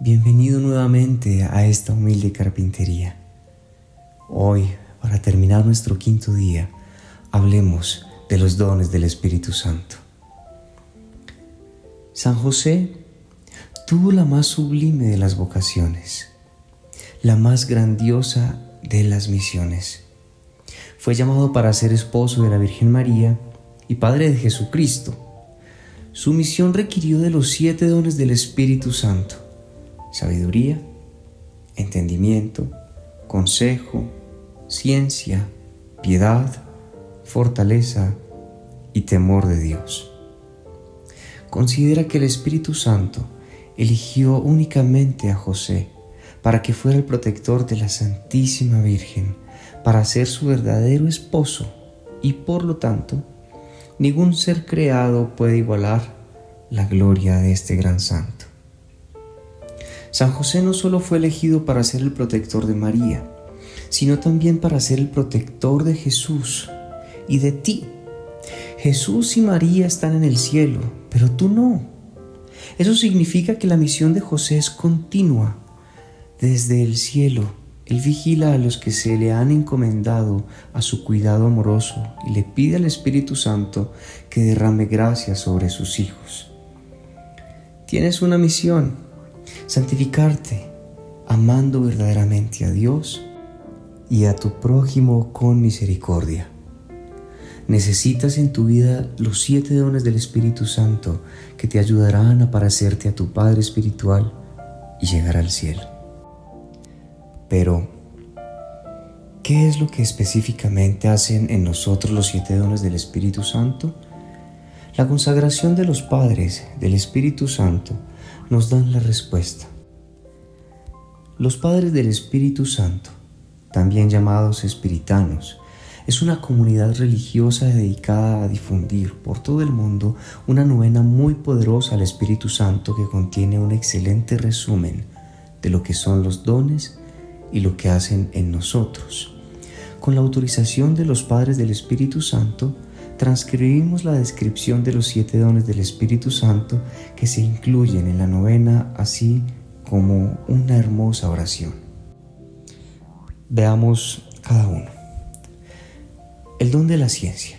Bienvenido nuevamente a esta humilde carpintería. Hoy, para terminar nuestro quinto día, hablemos de los dones del Espíritu Santo. San José tuvo la más sublime de las vocaciones, la más grandiosa de las misiones. Fue llamado para ser esposo de la Virgen María y padre de Jesucristo. Su misión requirió de los siete dones del Espíritu Santo sabiduría, entendimiento, consejo, ciencia, piedad, fortaleza y temor de Dios. Considera que el Espíritu Santo eligió únicamente a José para que fuera el protector de la Santísima Virgen, para ser su verdadero esposo y por lo tanto ningún ser creado puede igualar la gloria de este gran santo. San José no solo fue elegido para ser el protector de María, sino también para ser el protector de Jesús y de ti. Jesús y María están en el cielo, pero tú no. Eso significa que la misión de José es continua. Desde el cielo, Él vigila a los que se le han encomendado a su cuidado amoroso y le pide al Espíritu Santo que derrame gracia sobre sus hijos. Tienes una misión santificarte, amando verdaderamente a Dios y a tu prójimo con misericordia. Necesitas en tu vida los siete dones del Espíritu Santo que te ayudarán a parecerte a tu Padre Espiritual y llegar al cielo. Pero, ¿qué es lo que específicamente hacen en nosotros los siete dones del Espíritu Santo? La consagración de los padres del Espíritu Santo nos dan la respuesta. Los padres del Espíritu Santo, también llamados espiritanos, es una comunidad religiosa dedicada a difundir por todo el mundo una novena muy poderosa al Espíritu Santo que contiene un excelente resumen de lo que son los dones y lo que hacen en nosotros. Con la autorización de los padres del Espíritu Santo, transcribimos la descripción de los siete dones del Espíritu Santo que se incluyen en la novena, así como una hermosa oración. Veamos cada uno. El don de la ciencia.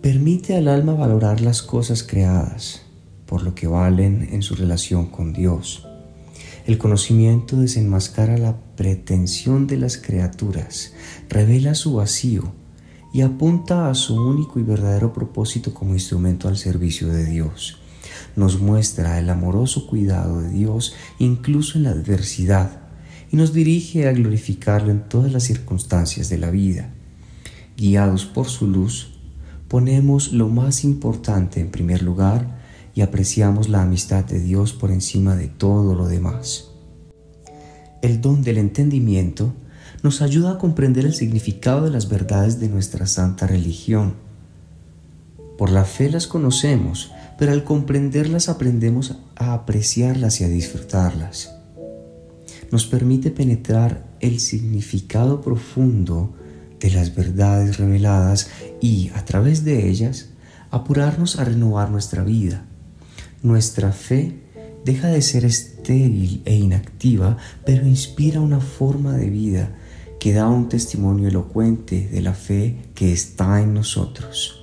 Permite al alma valorar las cosas creadas por lo que valen en su relación con Dios. El conocimiento desenmascara la pretensión de las criaturas, revela su vacío y apunta a su único y verdadero propósito como instrumento al servicio de Dios. Nos muestra el amoroso cuidado de Dios incluso en la adversidad y nos dirige a glorificarlo en todas las circunstancias de la vida. Guiados por su luz, ponemos lo más importante en primer lugar y apreciamos la amistad de Dios por encima de todo lo demás. El don del entendimiento nos ayuda a comprender el significado de las verdades de nuestra santa religión. Por la fe las conocemos, pero al comprenderlas aprendemos a apreciarlas y a disfrutarlas. Nos permite penetrar el significado profundo de las verdades reveladas y, a través de ellas, apurarnos a renovar nuestra vida. Nuestra fe deja de ser estéril e inactiva, pero inspira una forma de vida que da un testimonio elocuente de la fe que está en nosotros.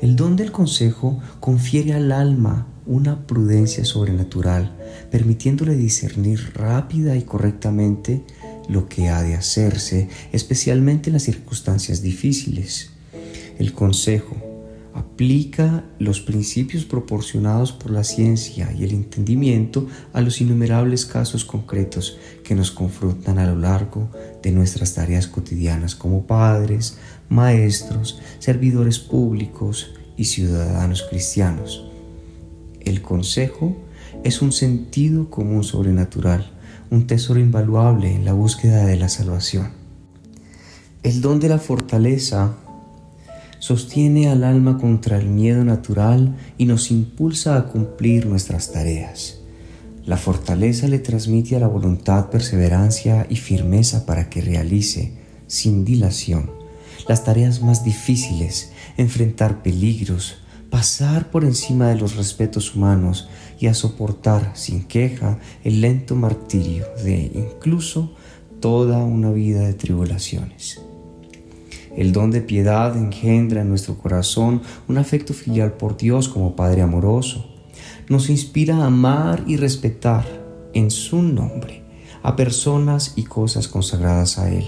El don del consejo confiere al alma una prudencia sobrenatural, permitiéndole discernir rápida y correctamente lo que ha de hacerse, especialmente en las circunstancias difíciles. El consejo aplica los principios proporcionados por la ciencia y el entendimiento a los innumerables casos concretos que nos confrontan a lo largo de nuestras tareas cotidianas como padres, maestros, servidores públicos y ciudadanos cristianos. El consejo es un sentido común sobrenatural, un tesoro invaluable en la búsqueda de la salvación. El don de la fortaleza sostiene al alma contra el miedo natural y nos impulsa a cumplir nuestras tareas. La fortaleza le transmite a la voluntad perseverancia y firmeza para que realice, sin dilación, las tareas más difíciles, enfrentar peligros, pasar por encima de los respetos humanos y a soportar sin queja el lento martirio de incluso toda una vida de tribulaciones. El don de piedad engendra en nuestro corazón un afecto filial por Dios como Padre amoroso. Nos inspira a amar y respetar en su nombre a personas y cosas consagradas a Él,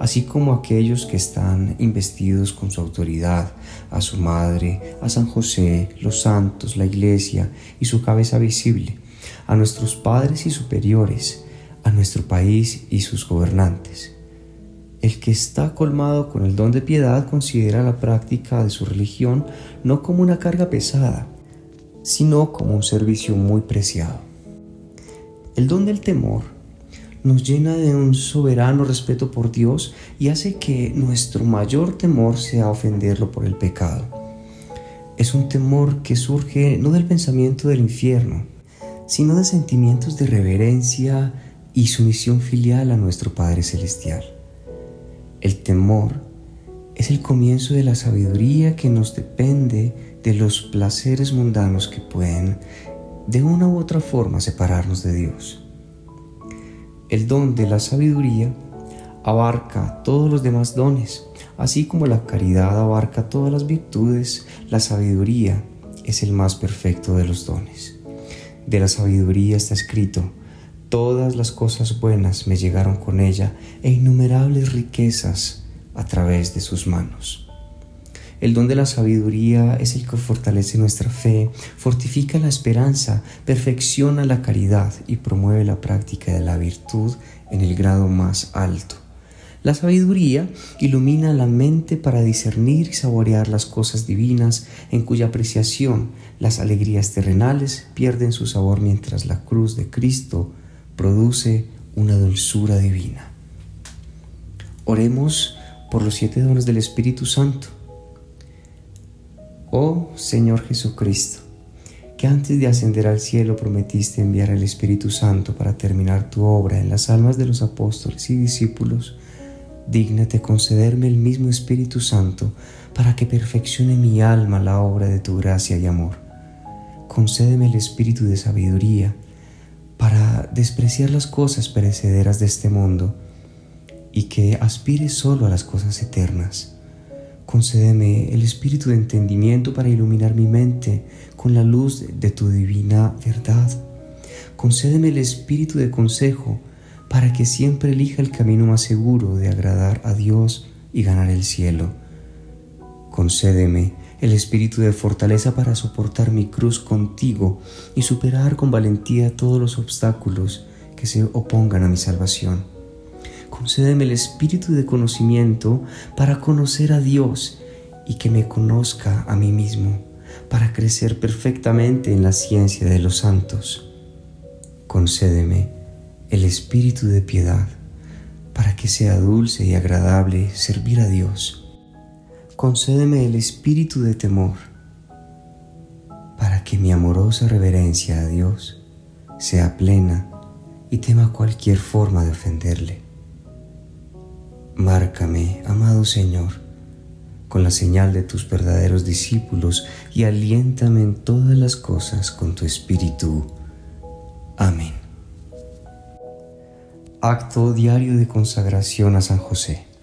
así como a aquellos que están investidos con su autoridad, a su madre, a San José, los santos, la iglesia y su cabeza visible, a nuestros padres y superiores, a nuestro país y sus gobernantes. El que está colmado con el don de piedad considera la práctica de su religión no como una carga pesada, sino como un servicio muy preciado. El don del temor nos llena de un soberano respeto por Dios y hace que nuestro mayor temor sea ofenderlo por el pecado. Es un temor que surge no del pensamiento del infierno, sino de sentimientos de reverencia y sumisión filial a nuestro Padre Celestial. El temor es el comienzo de la sabiduría que nos depende de los placeres mundanos que pueden de una u otra forma separarnos de Dios. El don de la sabiduría abarca todos los demás dones, así como la caridad abarca todas las virtudes, la sabiduría es el más perfecto de los dones. De la sabiduría está escrito, Todas las cosas buenas me llegaron con ella e innumerables riquezas a través de sus manos. El don de la sabiduría es el que fortalece nuestra fe, fortifica la esperanza, perfecciona la caridad y promueve la práctica de la virtud en el grado más alto. La sabiduría ilumina la mente para discernir y saborear las cosas divinas en cuya apreciación las alegrías terrenales pierden su sabor mientras la cruz de Cristo produce una dulzura divina. Oremos por los siete dones del Espíritu Santo. Oh Señor Jesucristo, que antes de ascender al cielo prometiste enviar al Espíritu Santo para terminar tu obra en las almas de los apóstoles y discípulos, dígnate concederme el mismo Espíritu Santo para que perfeccione mi alma la obra de tu gracia y amor. Concédeme el espíritu de sabiduría, para despreciar las cosas perecederas de este mundo y que aspire solo a las cosas eternas. Concédeme el espíritu de entendimiento para iluminar mi mente con la luz de tu divina verdad. Concédeme el espíritu de consejo para que siempre elija el camino más seguro de agradar a Dios y ganar el cielo. Concédeme el espíritu de fortaleza para soportar mi cruz contigo y superar con valentía todos los obstáculos que se opongan a mi salvación. Concédeme el espíritu de conocimiento para conocer a Dios y que me conozca a mí mismo, para crecer perfectamente en la ciencia de los santos. Concédeme el espíritu de piedad para que sea dulce y agradable servir a Dios concédeme el espíritu de temor para que mi amorosa reverencia a Dios sea plena y tema cualquier forma de ofenderle. Márcame, amado Señor, con la señal de tus verdaderos discípulos y aliéntame en todas las cosas con tu espíritu. Amén. Acto diario de consagración a San José.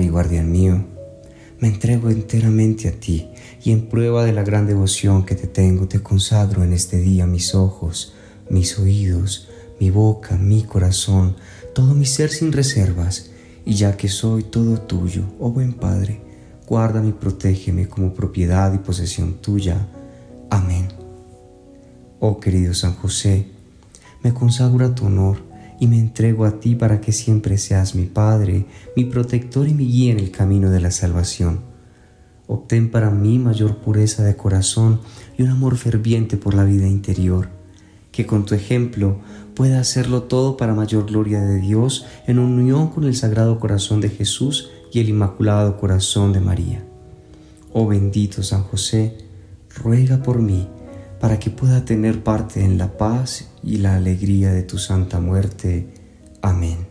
Y guardián mío, me entrego enteramente a ti y en prueba de la gran devoción que te tengo, te consagro en este día mis ojos, mis oídos, mi boca, mi corazón, todo mi ser sin reservas, y ya que soy todo tuyo, oh buen Padre, guárdame y protégeme como propiedad y posesión tuya. Amén. Oh querido San José, me consagro a tu honor y me entrego a ti para que siempre seas mi Padre, mi protector y mi guía en el camino de la salvación. Obtén para mí mayor pureza de corazón y un amor ferviente por la vida interior, que con tu ejemplo pueda hacerlo todo para mayor gloria de Dios en unión con el Sagrado Corazón de Jesús y el Inmaculado Corazón de María. Oh bendito San José, ruega por mí para que pueda tener parte en la paz y la alegría de tu santa muerte. Amén.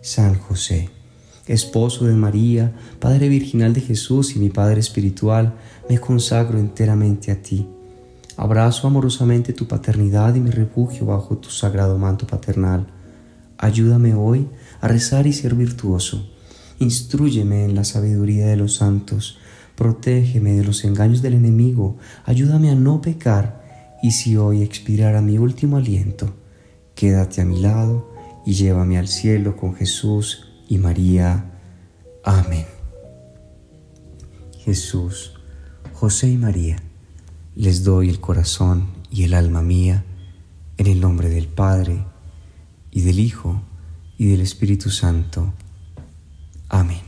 San José, esposo de María, Padre Virginal de Jesús y mi Padre Espiritual, me consagro enteramente a ti. Abrazo amorosamente tu paternidad y me refugio bajo tu sagrado manto paternal. Ayúdame hoy a rezar y ser virtuoso. Instrúyeme en la sabiduría de los santos. Protégeme de los engaños del enemigo. Ayúdame a no pecar. Y si hoy expirara mi último aliento, quédate a mi lado y llévame al cielo con Jesús y María. Amén. Jesús, José y María, les doy el corazón y el alma mía en el nombre del Padre, y del Hijo, y del Espíritu Santo. Amén.